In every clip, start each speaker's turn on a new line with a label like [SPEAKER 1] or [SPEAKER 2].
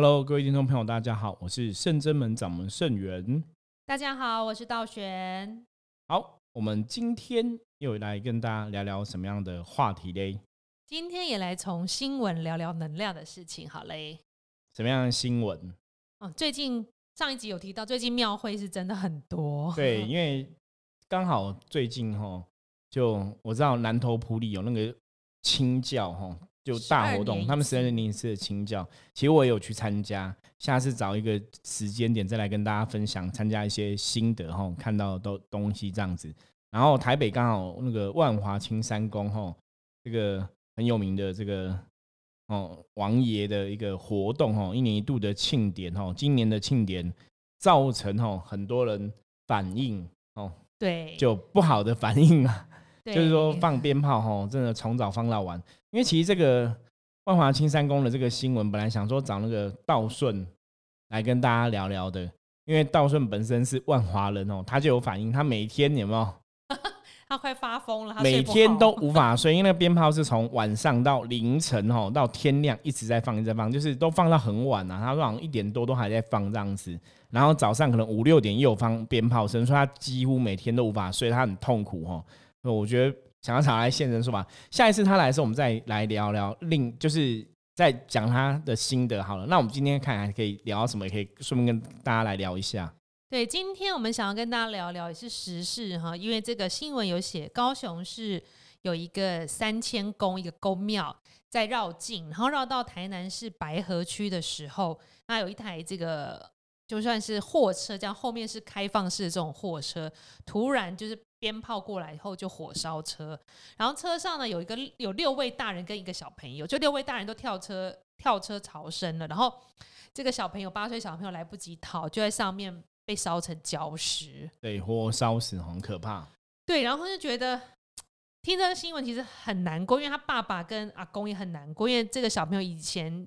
[SPEAKER 1] Hello，各位听众朋友，大家好，我是圣真门掌门圣元。
[SPEAKER 2] 大家好，我是道玄。
[SPEAKER 1] 好，我们今天又来跟大家聊聊什么样的话题嘞？
[SPEAKER 2] 今天也来从新闻聊聊能量的事情，好嘞。
[SPEAKER 1] 什么样的新闻？
[SPEAKER 2] 哦，最近上一集有提到，最近庙会是真的很多。
[SPEAKER 1] 对，因为刚好最近哈，就我知道南投埔里有那个清教哈。就大活动，他们十二年一次的清教，其实我也有去参加。下次找一个时间点再来跟大家分享，参加一些心得哈，看到都东西这样子。然后台北刚好那个万华青山宫哈，这个很有名的这个哦王爷的一个活动哈，一年一度的庆典哈，今年的庆典造成哈很多人反应哦，
[SPEAKER 2] 对，
[SPEAKER 1] 就不好的反应啊。就是说放鞭炮哈，真的从早放到晚。因为其实这个万华青山宫的这个新闻，本来想说找那个道顺来跟大家聊聊的，因为道顺本身是万华人哦，他就有反应，他每天有没有？
[SPEAKER 2] 他快发疯了，他
[SPEAKER 1] 每天都无法睡，因为那个鞭炮是从晚上到凌晨哦，到天亮一直在放，一直在放，就是都放到很晚啊。他说好像一点多都还在放这样子，然后早上可能五六点又放鞭炮声，说他几乎每天都无法睡，他很痛苦哦。我觉得想要找来现身说法，下一次他来的时候，我们再来聊聊另，就是再讲他的心得好了。那我们今天看还可以聊什么？也可以顺便跟大家来聊一下。
[SPEAKER 2] 对，今天我们想要跟大家聊聊也是时事哈，因为这个新闻有写高雄市有一个三千宫一个宫庙在绕境，然后绕到台南市白河区的时候，那有一台这个就算是货车，这样后面是开放式的这种货车，突然就是。鞭炮过来以后就火烧车，然后车上呢有一个有六位大人跟一个小朋友，就六位大人都跳车跳车逃生了，然后这个小朋友八岁小朋友来不及逃，就在上面被烧成焦石，
[SPEAKER 1] 被，火烧死很可怕。
[SPEAKER 2] 对，然后就觉得听这个新闻其实很难过，因为他爸爸跟阿公也很难过，因为这个小朋友以前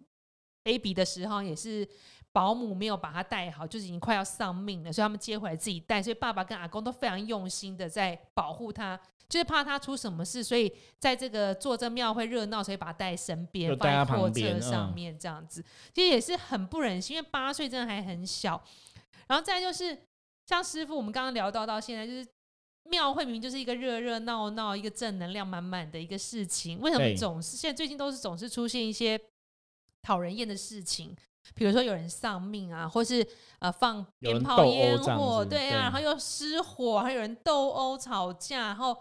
[SPEAKER 2] baby 的时候也是。保姆没有把他带好，就是已经快要丧命了，所以他们接回来自己带。所以爸爸跟阿公都非常用心的在保护他，就是怕他出什么事，所以在这个做这庙会热闹，所以把他带身边，放在货车上面这样子，其实也是很不忍心，因为八岁真的还很小。然后再就是像师傅，我们刚刚聊到到现在，就是庙会明明就是一个热热闹闹、一个正能量满满的一个事情，为什么总是现在最近都是总是出现一些讨人厌的事情？比如说有人丧命啊，或是呃放鞭炮烟火，对啊，然后又失火，还有人斗殴吵架，然后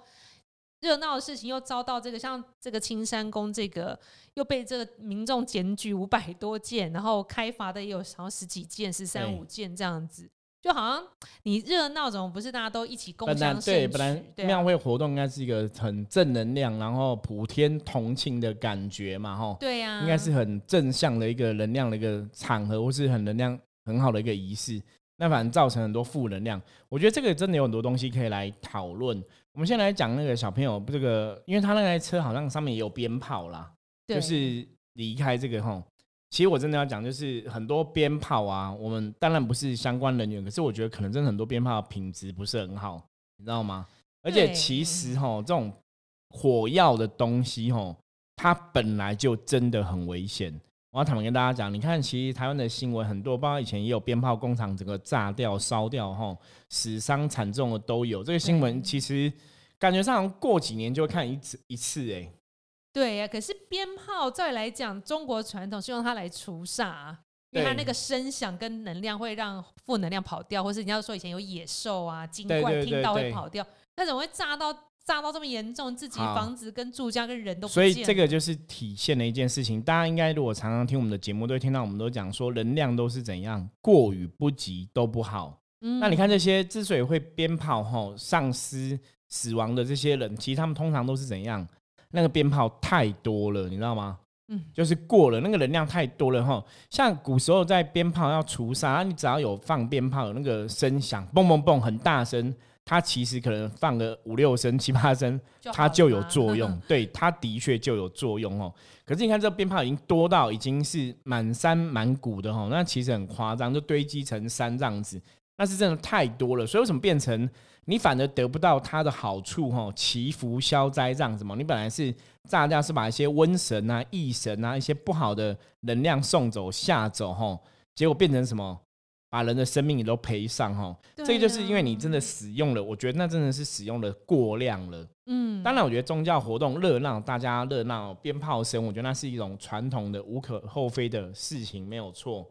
[SPEAKER 2] 热闹的事情又遭到这个像这个青山宫这个又被这个民众检举五百多件，然后开罚的也有好像十几件、十三五件这样子。就好像你热闹，怎么不是大家都一起共享
[SPEAKER 1] 对，本来庙会活动应该是一个很正能量，然后普天同庆的感觉嘛，吼。
[SPEAKER 2] 对呀，
[SPEAKER 1] 应该是很正向的一个能量的一个场合，或是很能量很好的一个仪式。那反正造成很多负能量。我觉得这个真的有很多东西可以来讨论。我们先来讲那个小朋友，这个因为他那台车好像上面也有鞭炮啦，就是离开这个哈。其实我真的要讲，就是很多鞭炮啊，我们当然不是相关人员，可是我觉得可能真的很多鞭炮品质不是很好，你知道吗？而且其实哈，这种火药的东西哈，它本来就真的很危险。我要坦白跟大家讲，你看，其实台湾的新闻很多，包括以前也有鞭炮工厂整个炸掉、烧掉，哈，死伤惨重的都有。这个新闻其实感觉上过几年就会看一次一次，哎。
[SPEAKER 2] 对呀，可是鞭炮再来讲，中国传统是用它来除煞，因为它那个声响跟能量会让负能量跑掉，或是你要说以前有野兽啊、精怪听到会跑掉，那怎么会炸到炸到这么严重？自己房子跟住家跟人都
[SPEAKER 1] 所以这个就是体现了一件事情。大家应该如果常常听我们的节目，都会听到我们都讲说，能量都是怎样过与不及都不好。嗯，那你看这些之所以会鞭炮吼丧失死亡的这些人，其实他们通常都是怎样？那个鞭炮太多了，你知道吗？嗯，就是过了那个能量太多了哈。像古时候在鞭炮要除煞，你只要有放鞭炮，有那个声响，嘣嘣嘣，很大声，它其实可能放个五六声、七八声，它就有作用。对，它的确就有作用哦。可是你看这鞭炮已经多到已经是满山满谷的哈，那其实很夸张，就堆积成山这样子。那是真的太多了。所以为什么变成你反而得不到它的好处？哈，祈福消灾这样子嘛。你本来是炸掉，是把一些瘟神啊、异神啊、一些不好的能量送走、吓走，哈，结果变成什么？把人的生命也都赔上，哈。这个就是因为你真的使用了，我觉得那真的是使用的过量了。嗯，当然，我觉得宗教活动热闹，大家热闹，鞭炮声，我觉得那是一种传统的无可厚非的事情，没有错。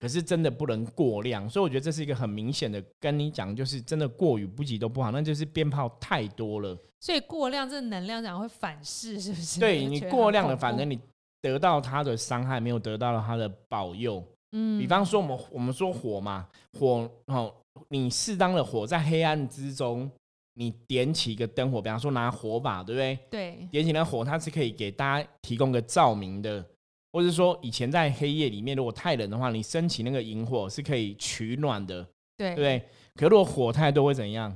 [SPEAKER 1] 可是真的不能过量，所以我觉得这是一个很明显的，跟你讲，就是真的过于不及都不好，那就是鞭炮太多了。
[SPEAKER 2] 所以过量这能量讲会反噬，是不是？
[SPEAKER 1] 对 你过量了，反正你得到它的伤害，没有得到了它的保佑。嗯，比方说我们我们说火嘛，火哦，你适当的火在黑暗之中，你点起一个灯火，比方说拿火把，对不对？
[SPEAKER 2] 对，
[SPEAKER 1] 点起那火，它是可以给大家提供个照明的。或者说，以前在黑夜里面，如果太冷的话，你升起那个萤火是可以取暖的，
[SPEAKER 2] 对
[SPEAKER 1] 不对？可如果火太多会怎样？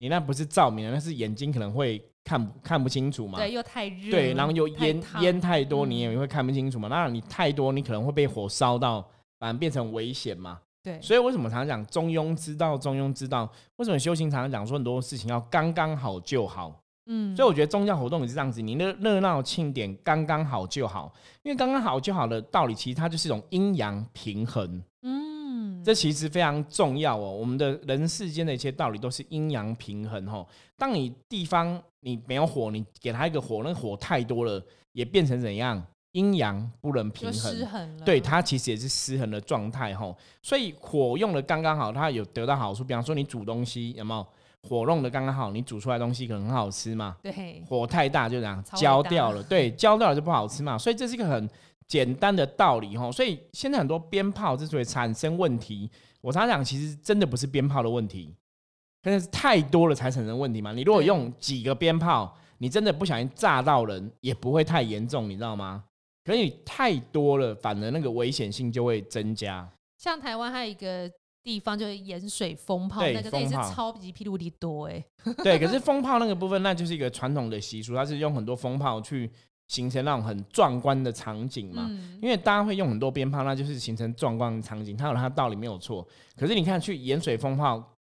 [SPEAKER 1] 你那不是照明，那是眼睛可能会看看不清楚嘛？
[SPEAKER 2] 对，又太热，
[SPEAKER 1] 对，然后又烟烟太多，你也会看不清楚嘛？那你太多，你可能会被火烧到，反而变成危险嘛？
[SPEAKER 2] 对。
[SPEAKER 1] 所以为什么常常讲中庸之道？中庸之道，为什么修行常常讲说很多事情要刚刚好就好？嗯，所以我觉得宗教活动也是这样子，你热热闹庆典刚刚好就好，因为刚刚好就好的道理，其实它就是一种阴阳平衡。嗯，这其实非常重要哦。我们的人世间的一些道理都是阴阳平衡哦。当你地方你没有火，你给它一个火，那火太多了，也变成怎样？阴阳不能平衡，
[SPEAKER 2] 失衡了。
[SPEAKER 1] 对，它其实也是失衡的状态哈。所以火用的刚刚好，它有得到好处。比方说你煮东西有没有？火弄的刚刚好，你煮出来东西可能很好吃嘛？
[SPEAKER 2] 对，
[SPEAKER 1] 火太大就这样焦掉了，对，焦掉了就不好吃嘛。所以这是一个很简单的道理哈。所以现在很多鞭炮之所以产生问题，我常常讲，其实真的不是鞭炮的问题，真的是太多了才产生问题嘛。你如果用几个鞭炮，你真的不小心炸到人，也不会太严重，你知道吗？可是你太多了，反而那个危险性就会增加。
[SPEAKER 2] 像台湾还有一个。地方就是盐水风炮，那个也是超级霹雳多哎。
[SPEAKER 1] 对，可是风炮那个部分，那就是一个传统的习俗，它是用很多风炮去形成那种很壮观的场景嘛。因为大家会用很多鞭炮，那就是形成壮观的场景，它有它道理没有错。可是你看去盐水风炮。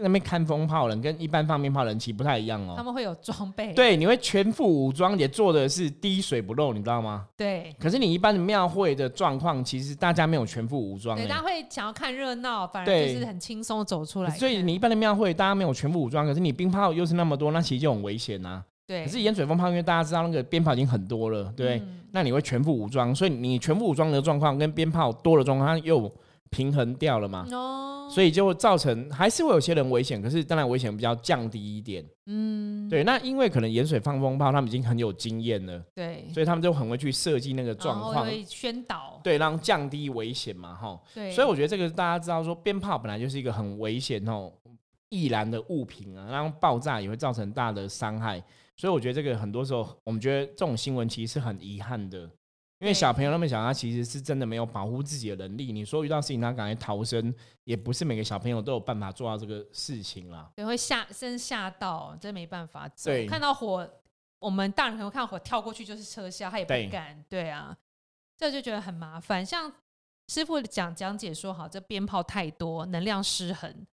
[SPEAKER 1] 那边看风炮人跟一般放鞭炮人其实不太一样哦，
[SPEAKER 2] 他们会有装备，
[SPEAKER 1] 对，你会全副武装，也做的是滴水不漏，你知道吗？
[SPEAKER 2] 对。
[SPEAKER 1] 可是你一般的庙会的状况，其实大家没有全副武装，
[SPEAKER 2] 对，大家会想要看热闹，反而就是很轻松走出来。
[SPEAKER 1] 所以你一般的庙会，大家没有全副武装，可是你鞭炮又是那么多，那其实就很危险呐。
[SPEAKER 2] 对。
[SPEAKER 1] 可是盐水风炮，因为大家知道那个鞭炮已经很多了，对，那你会全副武装，所以你全副武装的状况跟鞭炮多的状况，它又平衡掉了嘛。哦。所以就会造成还是会有些人危险，可是当然危险比较降低一点。嗯，对。那因为可能盐水放风炮，他们已经很有经验了。
[SPEAKER 2] 对。
[SPEAKER 1] 所以他们就很会去设计那个状况，
[SPEAKER 2] 宣导。
[SPEAKER 1] 对，让降低危险嘛，哈。
[SPEAKER 2] 对。
[SPEAKER 1] 所以我觉得这个大家知道，说鞭炮本来就是一个很危险哦，易燃的物品啊，然后爆炸也会造成大的伤害。所以我觉得这个很多时候，我们觉得这种新闻其实是很遗憾的。因为小朋友那么小，他其实是真的没有保护自己的能力。你说遇到事情他赶快逃生，也不是每个小朋友都有办法做到这个事情啦。
[SPEAKER 2] 对，会吓，真吓到，真没办法。对，看到火，我们大人朋友看到火跳过去就是撤销，他也不敢。对啊，这就觉得很麻烦。像师傅讲讲解说，好，这鞭炮太多，能量失衡，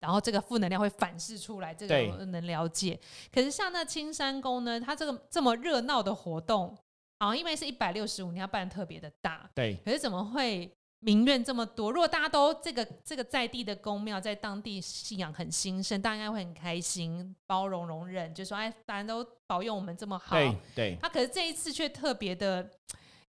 [SPEAKER 2] 然后这个负能量会反噬出来，这个能了解。可是像那青山宫呢，它这个这么热闹的活动。好，因为是一百六十五，你要办特别的大。
[SPEAKER 1] 对。
[SPEAKER 2] 可是怎么会民怨这么多？如果大家都这个这个在地的公庙在当地信仰很兴盛，大家应该会很开心、包容、容忍，就说哎，大家都保佑我们这么好。
[SPEAKER 1] 对对。
[SPEAKER 2] 他可是这一次却特别的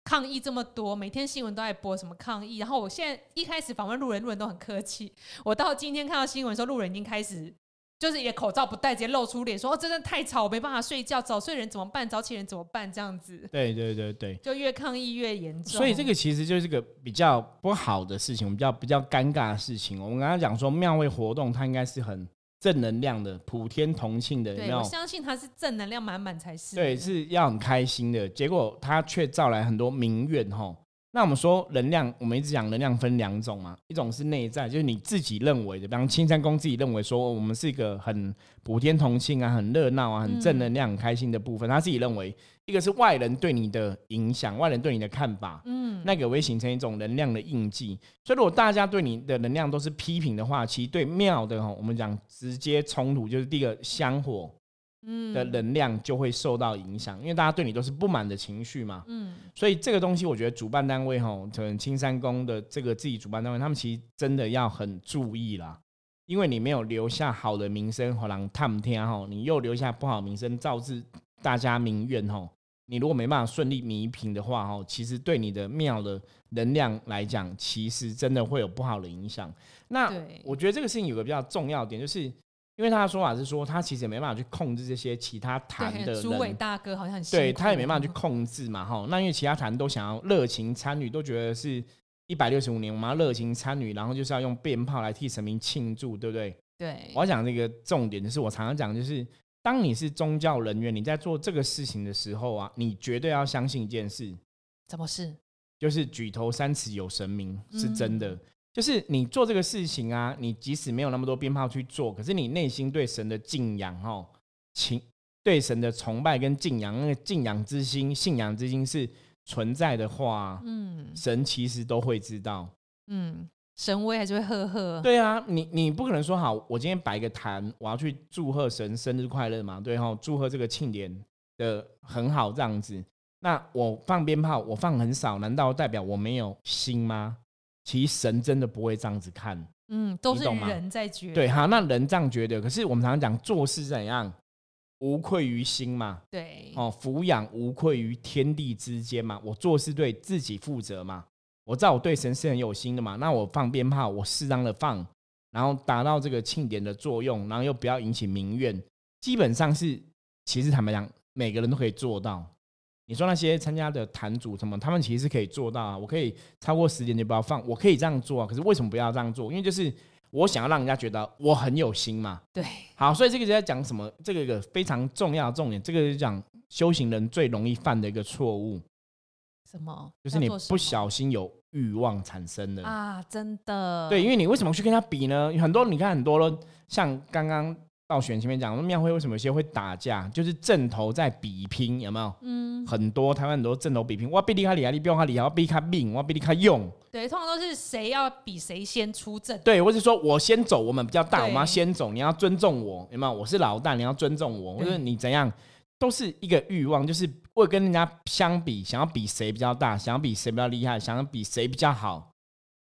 [SPEAKER 2] 抗议这么多，每天新闻都在播什么抗议。然后我现在一开始访问路人，路人都很客气。我到今天看到新闻说，路人已经开始。就是也口罩不戴，直接露出脸，说哦，真的太吵，我没办法睡觉。早睡人怎么办？早起人怎么办？这样子。
[SPEAKER 1] 对对对对，
[SPEAKER 2] 就越抗议越严重。
[SPEAKER 1] 所以这个其实就是个比较不好的事情，比较比较尴尬的事情。我们刚刚讲说庙会活动，它应该是很正能量的，普天同庆的。
[SPEAKER 2] 对，我相信它是正能量满满才是。
[SPEAKER 1] 对，是要很开心的。结果它却招来很多民怨，哈。那我们说能量，我们一直讲能量分两种嘛，一种是内在，就是你自己认为的，比方青山宫自己认为说我们是一个很普天同庆啊、很热闹啊、很正能量、很开心的部分，他自己认为；一个是外人对你的影响，外人对你的看法，嗯，那个会形成一种能量的印记。所以如果大家对你的能量都是批评的话，其实对庙的哈，我们讲直接冲突就是第一个香火。嗯，的能量就会受到影响，因为大家对你都是不满的情绪嘛。嗯，所以这个东西，我觉得主办单位吼，可能青山宫的这个自己主办单位，他们其实真的要很注意啦，因为你没有留下好的名声，好让探天吼，你又留下不好名声，造致大家民怨吼。你如果没办法顺利弥平的话吼，其实对你的庙的能量来讲，其实真的会有不好的影响。那我觉得这个事情有个比较重要点就是。因为他的说法是说，他其实也没办法去控制这些其他坛的人。
[SPEAKER 2] 主委大哥好像很
[SPEAKER 1] 对他也没办法去控制嘛，哈。那因为其他坛都想要热情参与，都觉得是一百六十五年，我们要热情参与，然后就是要用鞭炮来替神明庆祝，对不对？
[SPEAKER 2] 对。
[SPEAKER 1] 我要讲这个重点，就是我常常讲，就是当你是宗教人员，你在做这个事情的时候啊，你绝对要相信一件事。
[SPEAKER 2] 什么事？
[SPEAKER 1] 就是举头三尺有神明，是真的。就是你做这个事情啊，你即使没有那么多鞭炮去做，可是你内心对神的敬仰哦，情对神的崇拜跟敬仰，那个敬仰之心、信仰之心是存在的话，嗯，神其实都会知道，
[SPEAKER 2] 嗯，神威还是会呵呵。
[SPEAKER 1] 对啊，你你不可能说好，我今天摆个坛，我要去祝贺神生日快乐嘛，对哈，祝贺这个庆典的很好这样子，那我放鞭炮，我放很少，难道代表我没有心吗？其实神真的不会这样子看，
[SPEAKER 2] 嗯，都是人在觉。
[SPEAKER 1] 对，哈，那人这样觉得，可是我们常常讲做事怎样，无愧于心嘛。
[SPEAKER 2] 对，
[SPEAKER 1] 哦，抚养无愧于天地之间嘛。我做事对自己负责嘛。我知道我对神是很有心的嘛。那我放鞭炮，我适当的放，然后达到这个庆典的作用，然后又不要引起民怨，基本上是，其实坦白讲，每个人都可以做到。你说那些参加的坛主什么，他们其实是可以做到啊。我可以超过十点就不要放，我可以这样做啊。可是为什么不要这样做？因为就是我想要让人家觉得我很有心嘛。
[SPEAKER 2] 对，
[SPEAKER 1] 好，所以这个就在讲什么？这个一个非常重要的重点，这个就讲修行人最容易犯的一个错误。
[SPEAKER 2] 什么？
[SPEAKER 1] 就是你不小心有欲望产生的
[SPEAKER 2] 啊！真的。
[SPEAKER 1] 对，因为你为什么去跟他比呢？很多你看很多人，像刚刚。到选前面讲，庙会为什么有些会打架？就是正头在比拼，有没有？嗯，很多台湾很多正头比拼，我比你卡厉害，你比我卡厉害，我比你卡命，我比你卡用。
[SPEAKER 2] 对，通常都是谁要比谁先出阵。
[SPEAKER 1] 对，或是说我先走，我们比较大，我们要先走，你要尊重我，有没有？我是老大，你要尊重我。或者你怎样，都是一个欲望，就是为跟人家相比，想要比谁比较大，想要比谁比较厉害，想要比谁比较好。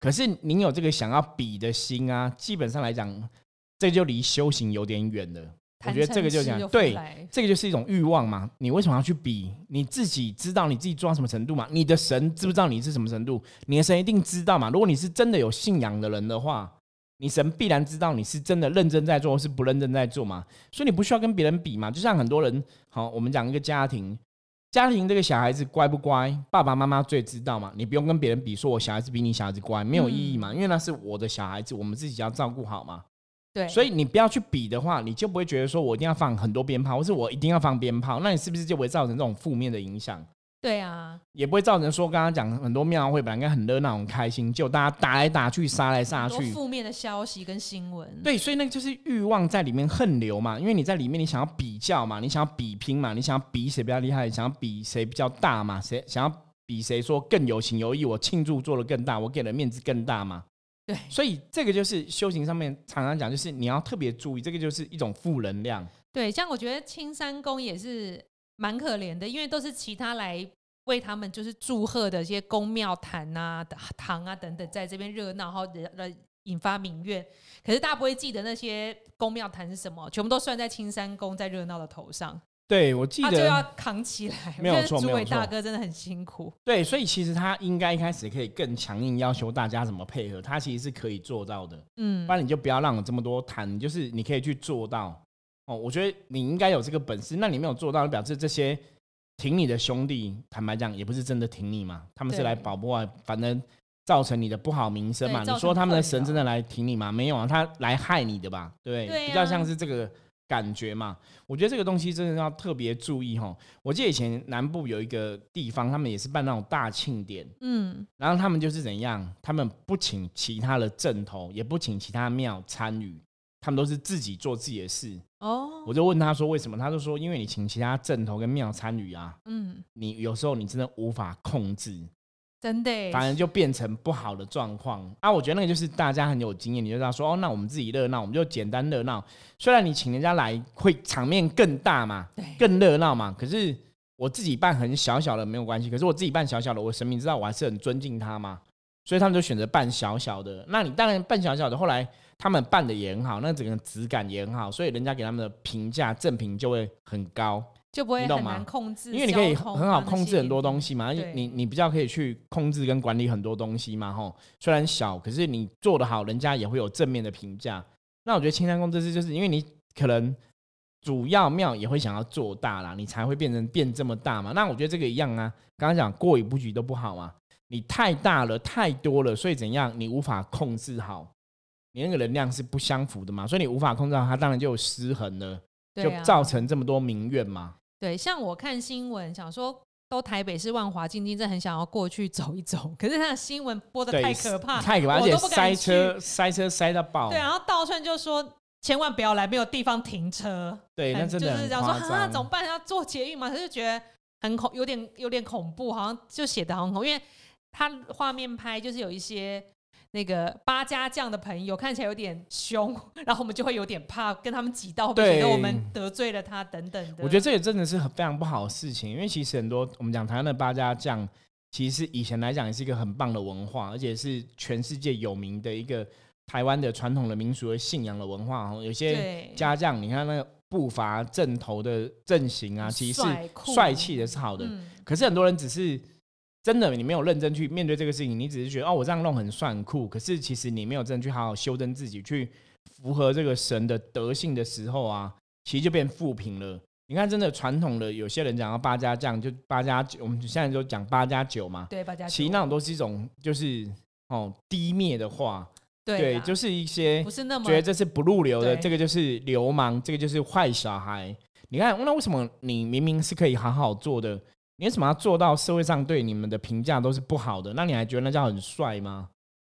[SPEAKER 1] 可是您有这个想要比的心啊，基本上来讲。这就离修行有点远了。我觉得这个就讲对，这个就是一种欲望嘛。你为什么要去比？你自己知道你自己做到什么程度吗？你的神知不知道你是什么程度？你的神一定知道嘛。如果你是真的有信仰的人的话，你神必然知道你是真的认真在做，是不认真在做嘛。所以你不需要跟别人比嘛。就像很多人，好，我们讲一个家庭，家庭这个小孩子乖不乖，爸爸妈妈最知道嘛。你不用跟别人比，说我小孩子比你小孩子乖，没有意义嘛。因为那是我的小孩子，我们自己要照顾好嘛。
[SPEAKER 2] 对，
[SPEAKER 1] 所以你不要去比的话，你就不会觉得说我一定要放很多鞭炮，或是我一定要放鞭炮，那你是不是就会造成这种负面的影响？
[SPEAKER 2] 对啊，
[SPEAKER 1] 也不会造成说刚刚讲很多庙会本来应该很热闹、很开心，就大家打来打去、杀来杀去，
[SPEAKER 2] 负面的消息跟新闻。
[SPEAKER 1] 对，所以那个就是欲望在里面横流嘛，因为你在里面你想要比较嘛，你想要比拼嘛，你想要比谁比较厉害，想要比谁比较大嘛，谁想要比谁说更有情有义，我庆祝做的更大，我给的面子更大嘛。
[SPEAKER 2] 对，
[SPEAKER 1] 所以这个就是修行上面常常讲，就是你要特别注意，这个就是一种负能量。
[SPEAKER 2] 对，像我觉得青山宫也是蛮可怜的，因为都是其他来为他们就是祝贺的一些宫庙坛啊、堂啊等等，在这边热闹，然后呃引发民怨。可是大家不会记得那些宫庙坛是什么，全部都算在青山宫在热闹的头上。
[SPEAKER 1] 对，我记得他
[SPEAKER 2] 就要扛起来，
[SPEAKER 1] 没有错，
[SPEAKER 2] 没有错。大哥真的很辛苦。
[SPEAKER 1] 对，所以其实他应该一开始可以更强硬要求大家怎么配合，他其实是可以做到的。嗯，不然你就不要让我这么多谈，就是你可以去做到。哦，我觉得你应该有这个本事，那你没有做到，表示这些挺你的兄弟，坦白讲也不是真的挺你嘛，他们是来保护啊，反正造成你的不好名声嘛。你说他们的神真的来挺你吗？没有啊，他来害你的吧？对，比较像是这个。感觉嘛。我觉得这个东西真的要特别注意哈。我记得以前南部有一个地方，他们也是办那种大庆典，
[SPEAKER 2] 嗯，
[SPEAKER 1] 然后他们就是怎样，他们不请其他的镇头，也不请其他庙参与，他们都是自己做自己的事。
[SPEAKER 2] 哦，
[SPEAKER 1] 我就问他说为什么，他就说因为你请其他镇头跟庙参与啊，
[SPEAKER 2] 嗯，
[SPEAKER 1] 你有时候你真的无法控制。
[SPEAKER 2] 真的，
[SPEAKER 1] 反而就变成不好的状况啊！我觉得那个就是大家很有经验，你就知道说哦，那我们自己热闹，我们就简单热闹。虽然你请人家来会场面更大嘛，
[SPEAKER 2] 对，
[SPEAKER 1] 更热闹嘛，可是我自己办很小小的没有关系。可是我自己办小小的，我神明知道我还是很尊敬他嘛，所以他们就选择办小小的。那你当然办小小的，后来他们办的也很好，那整个质感也很好，所以人家给他们的评价正评就会很高。
[SPEAKER 2] 就不会很难控制
[SPEAKER 1] 因为你可以很好控制很多东西嘛，
[SPEAKER 2] 对
[SPEAKER 1] 你你比较可以去控制跟管理很多东西嘛，吼。虽然小，可是你做得好，人家也会有正面的评价。那我觉得青山宫这次就是因为你可能主要庙也会想要做大啦，你才会变成变这么大嘛。那我觉得这个一样啊，刚刚讲过与不及都不好嘛，你太大了太多了，所以怎样你无法控制好，你那个能量是不相符的嘛，所以你无法控制好，它当然就有失衡了，就造成这么多民怨嘛。
[SPEAKER 2] 对，像我看新闻，想说都台北市万华进京，真的很想要过去走一走，可是他的新闻播的，太可怕，
[SPEAKER 1] 太可怕，而且
[SPEAKER 2] 我都不敢
[SPEAKER 1] 塞
[SPEAKER 2] 去
[SPEAKER 1] 车塞车塞到爆。
[SPEAKER 2] 对，然后道顺就说千万不要来，没有地方停车。
[SPEAKER 1] 对，那
[SPEAKER 2] 很就是
[SPEAKER 1] 真的很
[SPEAKER 2] 这样说
[SPEAKER 1] 夸
[SPEAKER 2] 啊，怎么
[SPEAKER 1] 张。
[SPEAKER 2] 办？要坐捷运嘛？他就觉得很恐，有点有点恐怖，好像就写的很恐，因为他画面拍就是有一些那个八家将的朋友看起来有点凶，然后我们就会有点怕跟他们挤到，觉得我们得罪了他等等的。
[SPEAKER 1] 我觉得这也真的是很非常不好的事情，因为其实很多我们讲台湾的八家将，其实以前来讲也是一个很棒的文化，而且是全世界有名的一个台湾的传统的民俗的信仰的文化哦。有些家将，你看那个步伐阵头的阵型啊，其实是
[SPEAKER 2] 帅
[SPEAKER 1] 气的，是好的。
[SPEAKER 2] 嗯，
[SPEAKER 1] 可是很多人只是真的，你没有认真去面对这个事情，你只是觉得哦，我这样弄很帅很酷。可是其实你没有真的去好好修正自己，去符合这个神的德性的时候啊，其实就变负评了。你看，真的传统的有些人讲到八加酱，就八加九，我们现在就讲八加九嘛。
[SPEAKER 2] 对，八加九
[SPEAKER 1] 其实那种都是一种就是哦低蔑的话，
[SPEAKER 2] 对啦
[SPEAKER 1] 就是一些
[SPEAKER 2] 不是那么
[SPEAKER 1] 觉得这是不入流的，这个就是流氓，这个就是坏小孩。你看，那为什么你明明是可以好好做的，你为什么要做到社会上对你们的评价都是不好的？那你还觉得那叫很帅吗？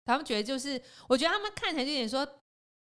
[SPEAKER 2] 他们觉得就是，我觉得他们看起来就有点说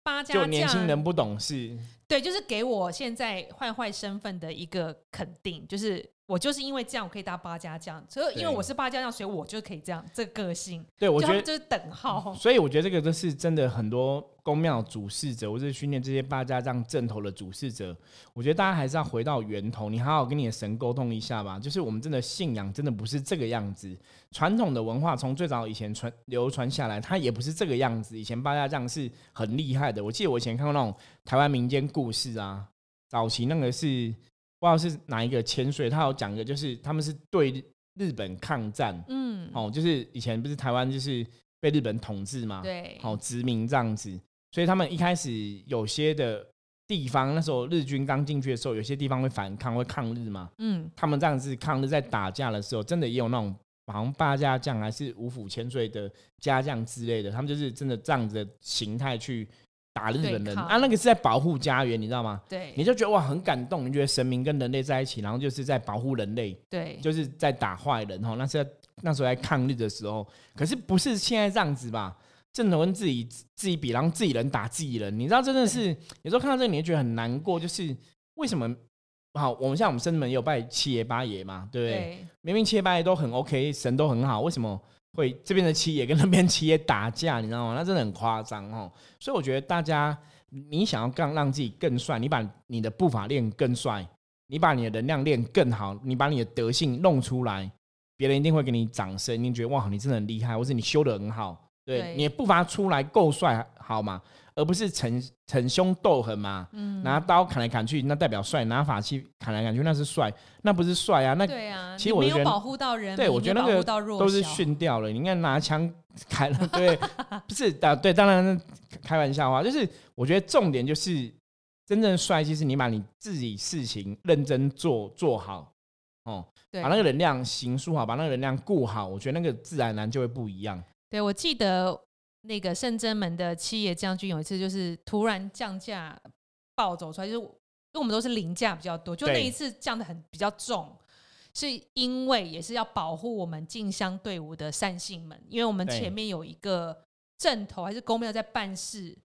[SPEAKER 2] 八家
[SPEAKER 1] 就年轻人不懂事，
[SPEAKER 2] 对，就是给我现在坏坏身份的一个肯定，就是我就是因为这样我可以搭八家将，所以因为我是八家将，所以我就可以这样这个个性，
[SPEAKER 1] 对我觉得
[SPEAKER 2] 就是等号。
[SPEAKER 1] 所以我觉得这个都是真的，很多公庙主事者，或者是训练这些八家将正头的主事者，我觉得大家还是要回到源头，你好好跟你的神沟通一下吧。就是我们真的信仰真的不是这个样子，传统的文化从最早以前传流传下来，它也不是这个样子。以前八家将是很厉害的，我记得我以前看过那种台湾民间故事啊，早期那个是不知道是哪一个潜水，他有讲一个，就是他们是对日本抗战，
[SPEAKER 2] 嗯，
[SPEAKER 1] 哦，就是以前不是台湾就是被日本统治嘛，
[SPEAKER 2] 对，
[SPEAKER 1] 好、殖民这样子，所以他们一开始有些的地方，那时候日军刚进去的时候，有些地方会反抗，会抗日嘛。
[SPEAKER 2] 嗯，
[SPEAKER 1] 他们这样子抗日，在打架的时候，真的也有那种好像八家将还是五府千岁的家将之类的，他们就是真的这样子的形态去打日本人啊，那个是在保护家园，你知道吗？
[SPEAKER 2] 对，
[SPEAKER 1] 你就觉得哇很感动，你觉得神明跟人类在一起，然后就是在保护人类，
[SPEAKER 2] 对，
[SPEAKER 1] 就是在打坏人哈。那是在那时候在抗日的时候，可是不是现在这样子吧？正头跟自己自己比，然后自己人打自己人，你知道真的是有时候看到这个你会觉得很难过，就是为什么？好，我们像我们生门也有拜七爷八爷嘛，对不对？
[SPEAKER 2] 对，
[SPEAKER 1] 明明七爷八爷都很 OK，神都很好，为什么会这边的企业跟那边企业打架？你知道吗？那真的很夸张哦。所以我觉得大家，你想要更让自己更帅，你把你的步伐练更帅，你把你的能量练更好，你把你的德性弄出来，别人一定会给你掌声，一定觉得哇，你真的很厉害，或是你修的很好。对，
[SPEAKER 2] 对
[SPEAKER 1] 你的步伐出来够帅，好嘛？而不是逞逞凶斗狠嘛。
[SPEAKER 2] 嗯，
[SPEAKER 1] 拿刀砍来砍去，那代表帅；拿法器砍来砍去，那是帅，那不是帅啊。那
[SPEAKER 2] 对啊，
[SPEAKER 1] 其实我就觉得
[SPEAKER 2] 没有保护到人，
[SPEAKER 1] 对我觉得那个都是训掉了。你应该拿枪砍了，对，不是啊，对，当然开玩笑话，就是我觉得重点就是真正帅气是你把你自己事情认真做做好，哦，
[SPEAKER 2] 对
[SPEAKER 1] 把那个能量行书好，把那个能量顾好，我觉得那个自然而然就会不一样。
[SPEAKER 2] 对，我记得那个圣真门的七爷将军有一次就是突然降价暴走出来，就是因为我们都是零价比较多，就那一次降的很比较重，是因为也是要保护我们进香队伍的善信们，因为我们前面有一个正头还是公庙在办事，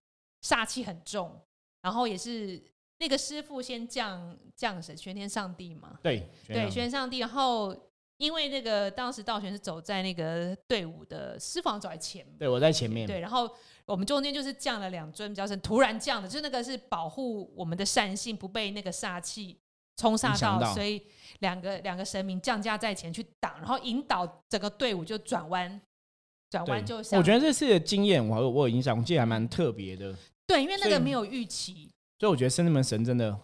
[SPEAKER 2] 煞气很重，然后也是那个师傅先降降神玄天上帝嘛，
[SPEAKER 1] 对
[SPEAKER 2] 对，
[SPEAKER 1] 玄
[SPEAKER 2] 玄天上帝，然后因为那个当时道玄是走在那个队伍的私房走在前面。
[SPEAKER 1] 对我在前面，
[SPEAKER 2] 对，然后我们中间就是降了两尊比较神，突然降的，就是那个是保护我们的善性不被那个煞气冲煞到，
[SPEAKER 1] 到
[SPEAKER 2] 所以两个两个神明降价在前去挡，然后引导整个队伍就转弯，转弯就像
[SPEAKER 1] 我觉得这次的经验我我有印象，我记得还蛮特别的，
[SPEAKER 2] 对，因为那个没有预期。
[SPEAKER 1] 所以我觉得圣子门神真的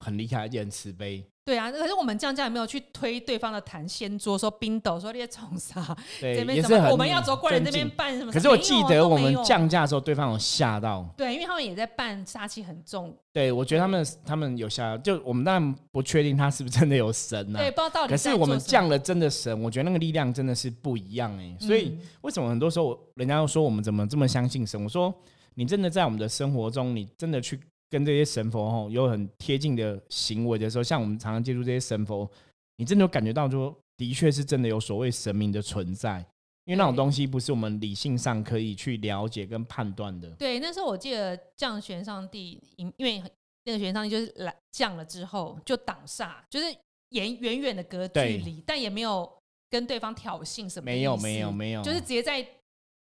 [SPEAKER 1] 很厉害，而且很慈悲。
[SPEAKER 2] 对啊，可是我们降价也没有去推对方的谈先桌，说冰斗，说那些冲杀
[SPEAKER 1] 对，
[SPEAKER 2] 这边我们要走过来这边办什么？
[SPEAKER 1] 可是我记得我们降价的时候，对方有吓到。
[SPEAKER 2] 对，因为他们也在办，杀气很重，
[SPEAKER 1] 对，我觉得他们他们有吓到，就我们当然不确定他是不是真的有神呐、
[SPEAKER 2] 对，不知道到底
[SPEAKER 1] 可是我们降了真的神，我觉得那个力量真的是不一样哎、所以
[SPEAKER 2] 嗯
[SPEAKER 1] 为什么很多时候人家又说我们怎么这么相信神？我说你真的在我们的生活中，你真的去跟这些神佛吼有很贴近的行为的时候，像我们常常接触这些神佛，你真的有感觉到说，的确是真的有所谓神明的存在，因为那种东西不是我们理性上可以去了解跟判断的。
[SPEAKER 2] 对，那时候我记得降玄上帝，因因为那个玄上帝就是来降了之后就挡煞，就是远远远的隔距离，但也没有跟对方挑衅什么，
[SPEAKER 1] 没有，没有，，没有，
[SPEAKER 2] 就是直接在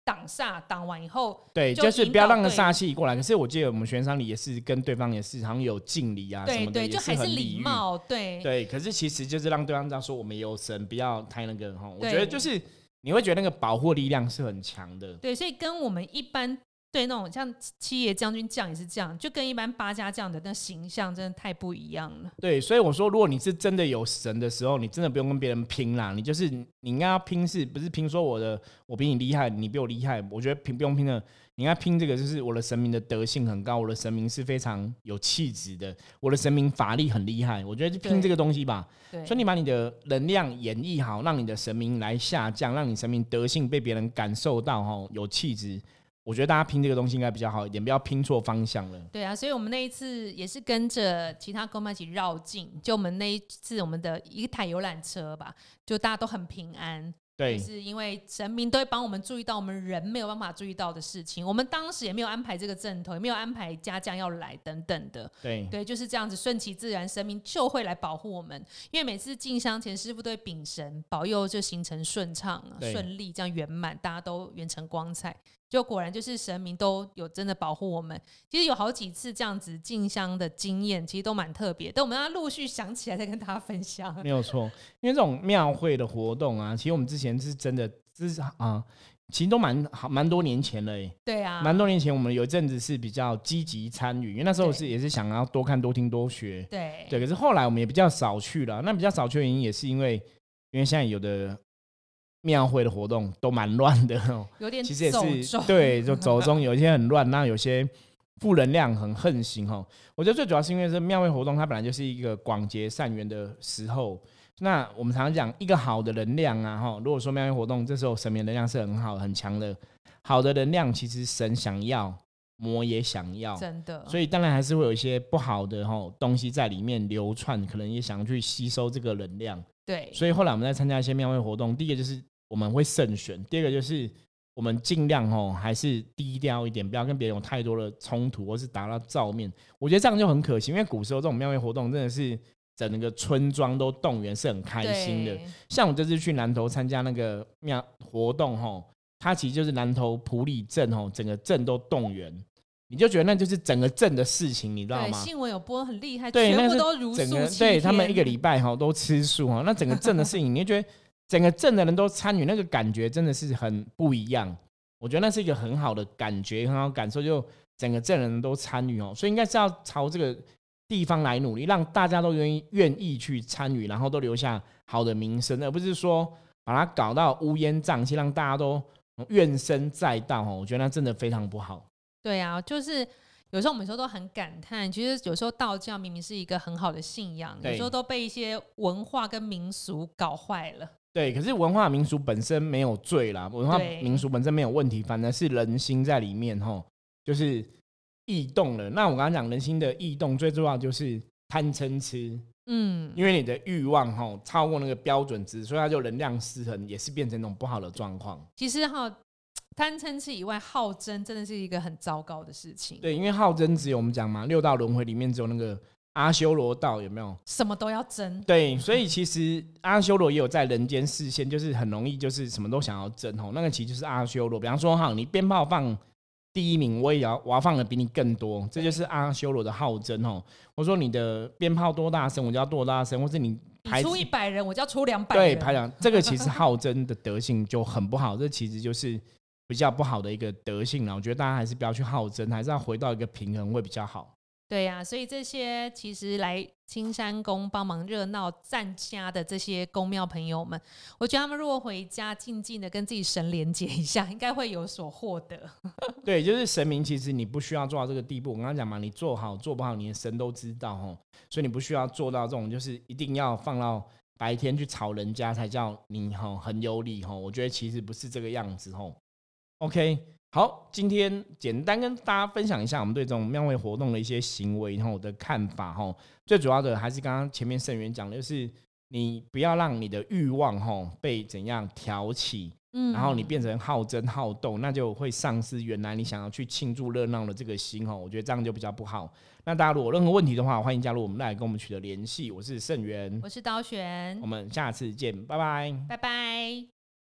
[SPEAKER 2] 挡煞，挡完以后，
[SPEAKER 1] 对，
[SPEAKER 2] 就
[SPEAKER 1] 就是不要让个煞气过来。可是我记得我们悬赏里也是跟对方也是好像有敬礼啊什么的，
[SPEAKER 2] 对对，
[SPEAKER 1] 也
[SPEAKER 2] 就还是
[SPEAKER 1] 很。
[SPEAKER 2] 礼貌，对
[SPEAKER 1] 对，可是其实就是让对方知道说我们有神，不要太那个哈。我觉得就是你会觉得那个保护力量是很强的。
[SPEAKER 2] 对，所以跟我们一般对那种像七爷将军将也是这样，就跟一般八家将的那形象真的太不一样了。
[SPEAKER 1] 对，所以我说，如果你是真的有神的时候，你真的不用跟别人拼啦，你就是你应该要拼是，不是拼说我的我比你厉害，你比我厉害？我觉得拼不用拼的，你应该拼这个，就是我的神明的德性很高，我的神明是非常有气质的，我的神明法力很厉害，我觉得就拼
[SPEAKER 2] 对
[SPEAKER 1] 这个东西吧。
[SPEAKER 2] 对，
[SPEAKER 1] 所以你把你的能量演绎好，让你的神明来下降，让你神明德性被别人感受到哈，有气质。我觉得大家拼这个东西应该比较好一点，不要拼错方向了。
[SPEAKER 2] 对啊，所以我们那一次也是跟着其他公们一起绕境，就我们那一次我们的一台游览车吧，就大家都很平安，
[SPEAKER 1] 对
[SPEAKER 2] 就，是因为神明都会帮我们注意到我们人没有办法注意到的事情，我们当时也没有安排这个阵头，也没有安排家将要来等等的，
[SPEAKER 1] 对，
[SPEAKER 2] 对，就是这样子顺其自然，神明就会来保护我们。因为每次进香前，师傅都会禀神保佑，就行程顺畅、啊、顺利，这样圆满，大家都圆成光彩。就果然就是神明都有真的保护我们。其实有好几次这样子进香的经验，其实都蛮特别。等我们要陆续想起来再跟大家分享。
[SPEAKER 1] 没有错，因为这种庙会的活动啊，其实我们之前是真的，至少啊，其实都蛮好，蛮多年前了诶，
[SPEAKER 2] 对啊，
[SPEAKER 1] 蛮多年前我们有一阵子是比较积极参与，因为那时候是也是想要多看、多听、多学，
[SPEAKER 2] 对
[SPEAKER 1] 对。可是后来我们也比较少去了，那比较少去的原因也是因为，因为现在有的庙会的活动都蛮乱的哦，
[SPEAKER 2] 有点
[SPEAKER 1] 其实也
[SPEAKER 2] 走
[SPEAKER 1] 是对，就走中有一些很乱，那有些负能量很横行哦。我觉得最主要是因为这庙会活动它本来就是一个广结善缘的时候。那我们常常讲一个好的能量啊，哈，如果说庙会活动这时候神明能量是很好很强的，好的能量其实神想要，魔也想要，
[SPEAKER 2] 真的，
[SPEAKER 1] 所以当然还是会有一些不好的哈东西在里面流窜，可能也想去吸收这个能量。
[SPEAKER 2] 对
[SPEAKER 1] 所以后来我们在参加一些庙会活动，第一个就是我们会慎选，第二个就是我们尽量哦还是低调一点，不要跟别人有太多的冲突，或是打到照面。我觉得这样就很可惜，因为古时候这种庙会活动真的是整个村庄都动员，是很开心的。像我这次去南头参加那个庙活动吼，它其实就是南头普里镇吼，整个镇都动员，你就觉得那就是整个镇的事情，你知道
[SPEAKER 2] 对，
[SPEAKER 1] 吗？
[SPEAKER 2] 新闻有播很厉害，
[SPEAKER 1] 对，
[SPEAKER 2] 全部都如
[SPEAKER 1] 整个
[SPEAKER 2] 素
[SPEAKER 1] 对他们一个礼拜哈都吃素哈，那整个镇的事情，你就觉得整个镇的人都参与，那个感觉真的是很不一样。我觉得那是一个很好的感觉，很好感受，就整个镇的人都参与哦，所以应该是要朝这个地方来努力，让大家都愿意愿意去参与，然后都留下好的名声，而不是说把它搞到乌烟瘴气，让大家都怨声载道哦。我觉得那真的非常不好。
[SPEAKER 2] 对啊，就是有时候我们有时候都很感叹，其实有时候道教明明是一个很好的信仰，有时候都被一些文化跟民俗搞坏了。
[SPEAKER 1] 对，可是文化民俗本身没有罪啦，文化民俗本身没有问题，反而是人心在里面吼，就是异动了。那我刚刚讲人心的异动，最重要就是贪嗔痴，
[SPEAKER 2] 嗯，
[SPEAKER 1] 因为你的欲望吼超过那个标准值，所以它就能量失衡，也是变成那种不好的状况。
[SPEAKER 2] 其实哈，贪嗔痴以外，好争真的是一个很糟糕的事情。
[SPEAKER 1] 对，因为好争只有我们讲嘛，六道轮回里面只有那个阿修罗道，有没有？
[SPEAKER 2] 什么都要争。
[SPEAKER 1] 对，所以其实阿修罗也有在人间视线，就是很容易就是什么都想要争哦，那个其实就是阿修罗。比方说哈，你鞭炮放第一名，我也要我要放的比你更多，这就是阿修罗的好争吼。我说你的鞭炮多大声，我就要多大声，或是你
[SPEAKER 2] 你
[SPEAKER 1] 排
[SPEAKER 2] 出一百人，我就要出两百人。
[SPEAKER 1] 对排两，这个其实好争的德性就很不好，这其实就是比较不好的一个德性了。我觉得大家还是不要去好争，还是要回到一个平衡会比较好。
[SPEAKER 2] 对呀、所以这些其实来青山宫帮忙热闹赞家的这些宫庙朋友们，我觉得他们如果回家静静的跟自己神连接一下，应该会有所获得。
[SPEAKER 1] 对，就是神明，其实你不需要做到这个地步。我刚刚讲嘛，你做好做不好，你的神都知道吼，所以你不需要做到这种，就是一定要放到白天去吵人家才叫你吼很有理吼。我觉得其实不是这个样子吼。OK，好，今天简单跟大家分享一下我们对这种庙会活动的一些行为然后的看法哈。最主要的还是刚刚前面盛元讲的，就是你不要让你的欲望吼被怎样挑起。
[SPEAKER 2] 嗯
[SPEAKER 1] 然后你变成好争好斗，那就会丧失原来你想要去庆祝热闹的这个心哦。我觉得这样就比较不好。那大家如果有任何问题的话，欢迎加入我们来跟我们取得联系。我是盛元，
[SPEAKER 2] 我是刀璇
[SPEAKER 1] 我，们下次见，拜拜。
[SPEAKER 2] 拜拜。